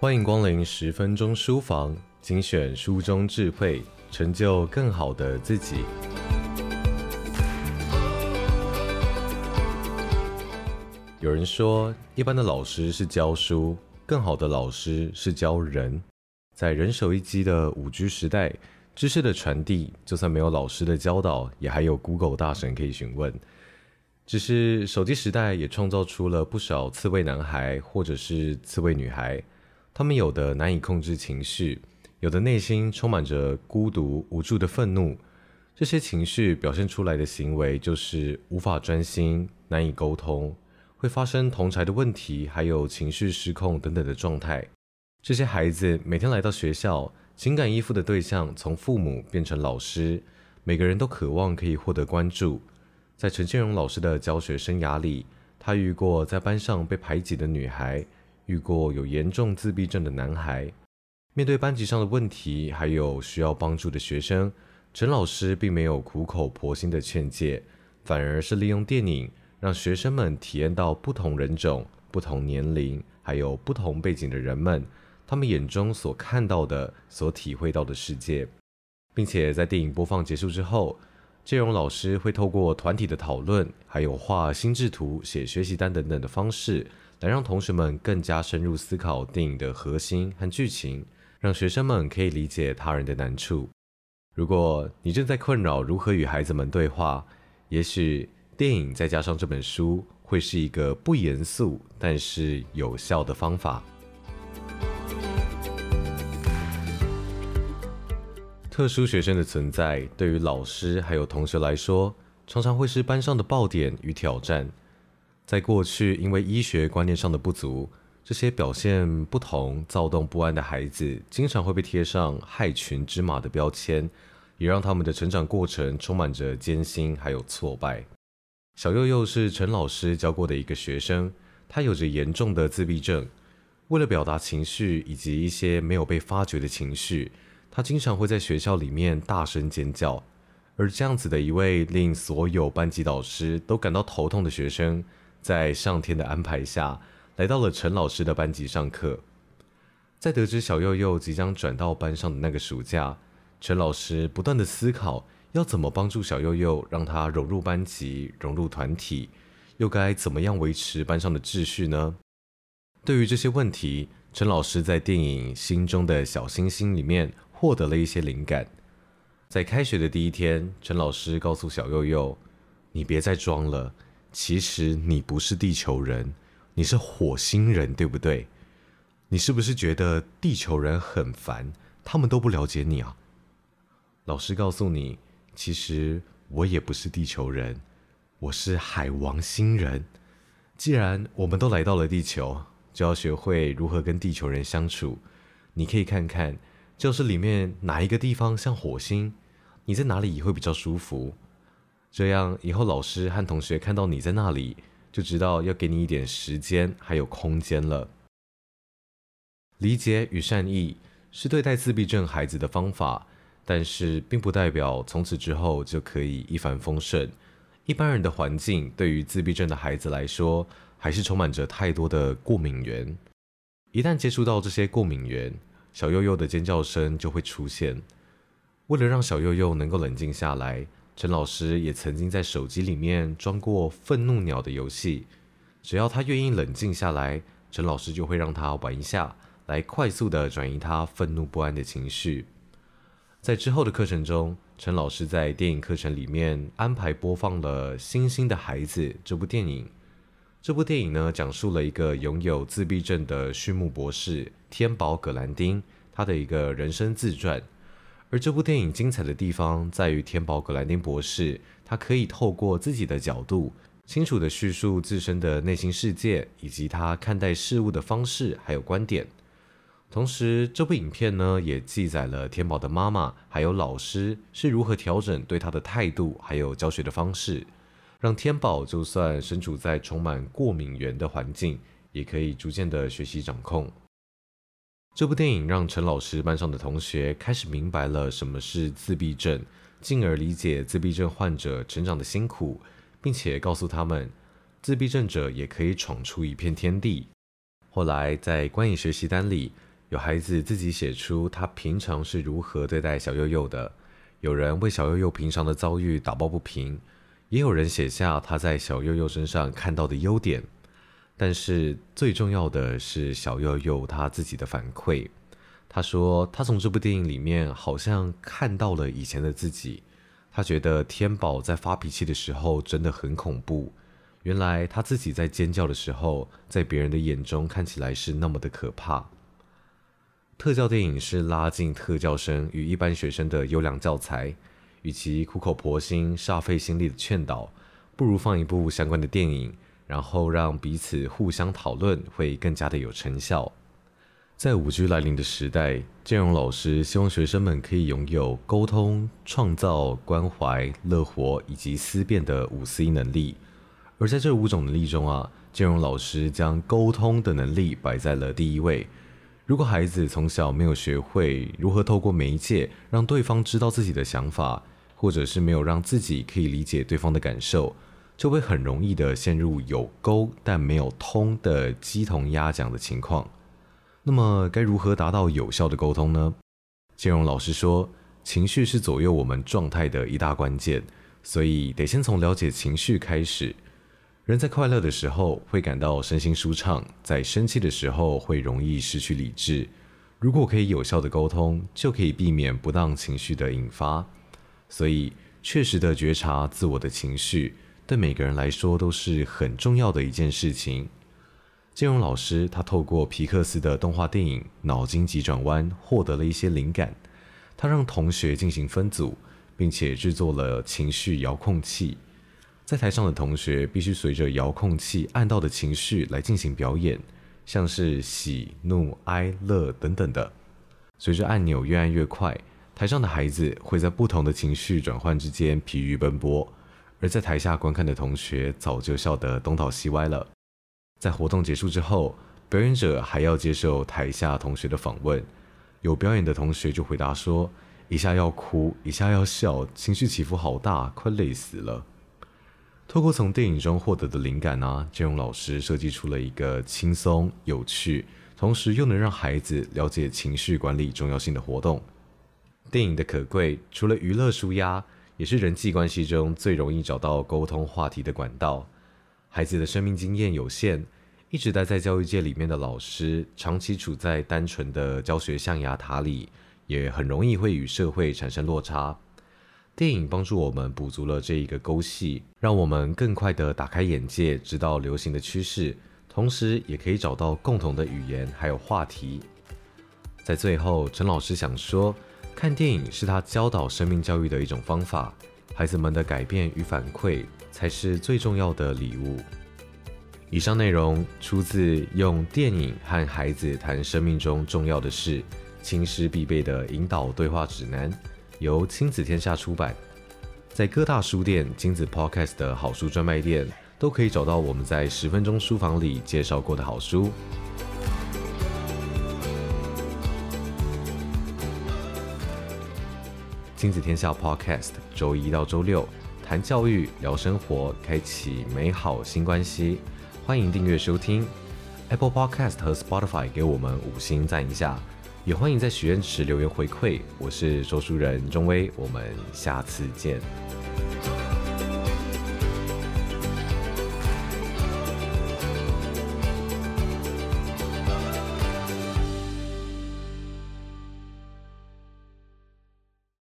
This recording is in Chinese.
欢迎光临十分钟书房，精选书中智慧，成就更好的自己。有人说，一般的老师是教书，更好的老师是教人。在人手一机的五 G 时代，知识的传递，就算没有老师的教导，也还有 Google 大神可以询问。只是手机时代也创造出了不少刺猬男孩，或者是刺猬女孩。他们有的难以控制情绪，有的内心充满着孤独无助的愤怒。这些情绪表现出来的行为就是无法专心、难以沟通，会发生同侪的问题，还有情绪失控等等的状态。这些孩子每天来到学校，情感依附的对象从父母变成老师，每个人都渴望可以获得关注。在陈建荣老师的教学生涯里，他遇过在班上被排挤的女孩。遇过有严重自闭症的男孩，面对班级上的问题，还有需要帮助的学生，陈老师并没有苦口婆心的劝诫，反而是利用电影，让学生们体验到不同人种、不同年龄，还有不同背景的人们，他们眼中所看到的、所体会到的世界，并且在电影播放结束之后，建荣老师会透过团体的讨论，还有画心智图、写学习单等等的方式。来让同学们更加深入思考电影的核心和剧情，让学生们可以理解他人的难处。如果你正在困扰如何与孩子们对话，也许电影再加上这本书会是一个不严肃但是有效的方法。特殊学生的存在对于老师还有同学来说，常常会是班上的爆点与挑战。在过去，因为医学观念上的不足，这些表现不同、躁动不安的孩子，经常会被贴上害群之马的标签，也让他们的成长过程充满着艰辛还有挫败。小佑佑是陈老师教过的一个学生，他有着严重的自闭症，为了表达情绪以及一些没有被发掘的情绪，他经常会在学校里面大声尖叫。而这样子的一位令所有班级导师都感到头痛的学生，在上天的安排下，来到了陈老师的班级上课。在得知小佑佑即将转到班上的那个暑假，陈老师不断的思考要怎么帮助小佑佑，让他融入班级、融入团体，又该怎么样维持班上的秩序呢？对于这些问题，陈老师在电影《心中的小星星》里面获得了一些灵感。在开学的第一天，陈老师告诉小佑佑：“你别再装了。”其实你不是地球人，你是火星人，对不对？你是不是觉得地球人很烦，他们都不了解你啊？老师告诉你，其实我也不是地球人，我是海王星人。既然我们都来到了地球，就要学会如何跟地球人相处。你可以看看教室里面哪一个地方像火星，你在哪里也会比较舒服。这样以后，老师和同学看到你在那里，就知道要给你一点时间还有空间了。理解与善意是对待自闭症孩子的方法，但是并不代表从此之后就可以一帆风顺。一般人的环境对于自闭症的孩子来说，还是充满着太多的过敏源。一旦接触到这些过敏源，小佑佑的尖叫声就会出现。为了让小佑佑能够冷静下来，陈老师也曾经在手机里面装过愤怒鸟的游戏，只要他愿意冷静下来，陈老师就会让他玩一下，来快速地转移他愤怒不安的情绪。在之后的课程中，陈老师在电影课程里面安排播放了《星星的孩子》这部电影。这部电影呢，讲述了一个拥有自闭症的畜牧博士天宝葛兰丁，他的一个人生自传。而这部电影精彩的地方在于，天宝葛兰丁博士，他可以透过自己的角度，清楚地叙述自身的内心世界，以及他看待事物的方式，还有观点。同时，这部影片呢，也记载了天宝的妈妈还有老师是如何调整对他的态度，还有教学的方式，让天宝就算身处在充满过敏源的环境，也可以逐渐的学习掌控。这部电影让陈老师班上的同学开始明白了什么是自闭症，进而理解自闭症患者成长的辛苦，并且告诉他们，自闭症者也可以闯出一片天地。后来在观影学习单里，有孩子自己写出他平常是如何对待小祐祐的，有人为小祐祐平常的遭遇打抱不平，也有人写下他在小祐祐身上看到的优点。但是最重要的是小祐祐他自己的反馈。他说，他从这部电影里面好像看到了以前的自己。他觉得天宝在发脾气的时候真的很恐怖。原来他自己在尖叫的时候，在别人的眼中看起来是那么的可怕。特教电影是拉近特教生与一般学生的优良教材。与其苦口婆心、煞费心力的劝导，不如放一部相关的电影，然后让彼此互相讨论，会更加的有成效。在五 G 来临的时代，建荣老师希望学生们可以拥有沟通、创造、关怀、乐活以及思辨的五 C 能力。而在这五种能力中啊，建荣老师将沟通的能力摆在了第一位。如果孩子从小没有学会如何透过媒介让对方知道自己的想法，或者是没有让自己可以理解对方的感受，就会很容易的陷入有沟但没有通的鸡同鸭讲的情况。那么该如何达到有效的沟通呢？建荣老师说，情绪是左右我们状态的一大关键，所以得先从了解情绪开始。人在快乐的时候会感到身心舒畅，在生气的时候会容易失去理智。如果可以有效的沟通，就可以避免不当情绪的引发。所以，确实的觉察自我的情绪，对每个人来说都是很重要的一件事情。金融老师，他透过皮克斯的动画电影《脑筋急转弯》获得了一些灵感。他让同学进行分组，并且制作了情绪遥控器。在台上的同学必须随着遥控器按到的情绪来进行表演，像是喜、怒、哀、乐等等的。随着按钮越按越快，台上的孩子会在不同的情绪转换之间疲于奔波，而在台下观看的同学早就笑得东倒西歪了。在活动结束之后，表演者还要接受台下同学的访问。有表演的同学就回答说：“一下要哭，一下要笑，情绪起伏好大，快累死了。”透过从电影中获得的灵感呢、啊，建荣老师设计出了一个轻松、有趣，同时又能让孩子了解情绪管理重要性的活动。电影的可贵，除了娱乐舒压，也是人际关系中最容易找到沟通话题的管道。孩子的生命经验有限，一直待在教育界里面的老师，长期处在单纯的教学象牙塔里，也很容易会与社会产生落差。电影帮助我们补足了这一个沟隙，让我们更快地打开眼界，知道流行的趋势，同时也可以找到共同的语言还有话题。在最后，陈老师想说，看电影是他教导生命教育的一种方法，孩子们的改变与反馈。才是最重要的礼物。以上内容出自《用电影和孩子谈生命中重要的事》，亲师必备的引导对话指南，由亲子天下出版。在各大书店、亲子 Podcast 的好书专卖店，都可以找到我们在十分钟书房里介绍过的好书。亲子天下 Podcast，周一到周六。谈教育，聊生活，开启美好新关系。欢迎订阅收听 Apple Podcast 和 Spotify，给我们五星赞一下。也欢迎在许愿池留言回馈。我是说书人钟威，我们下次见。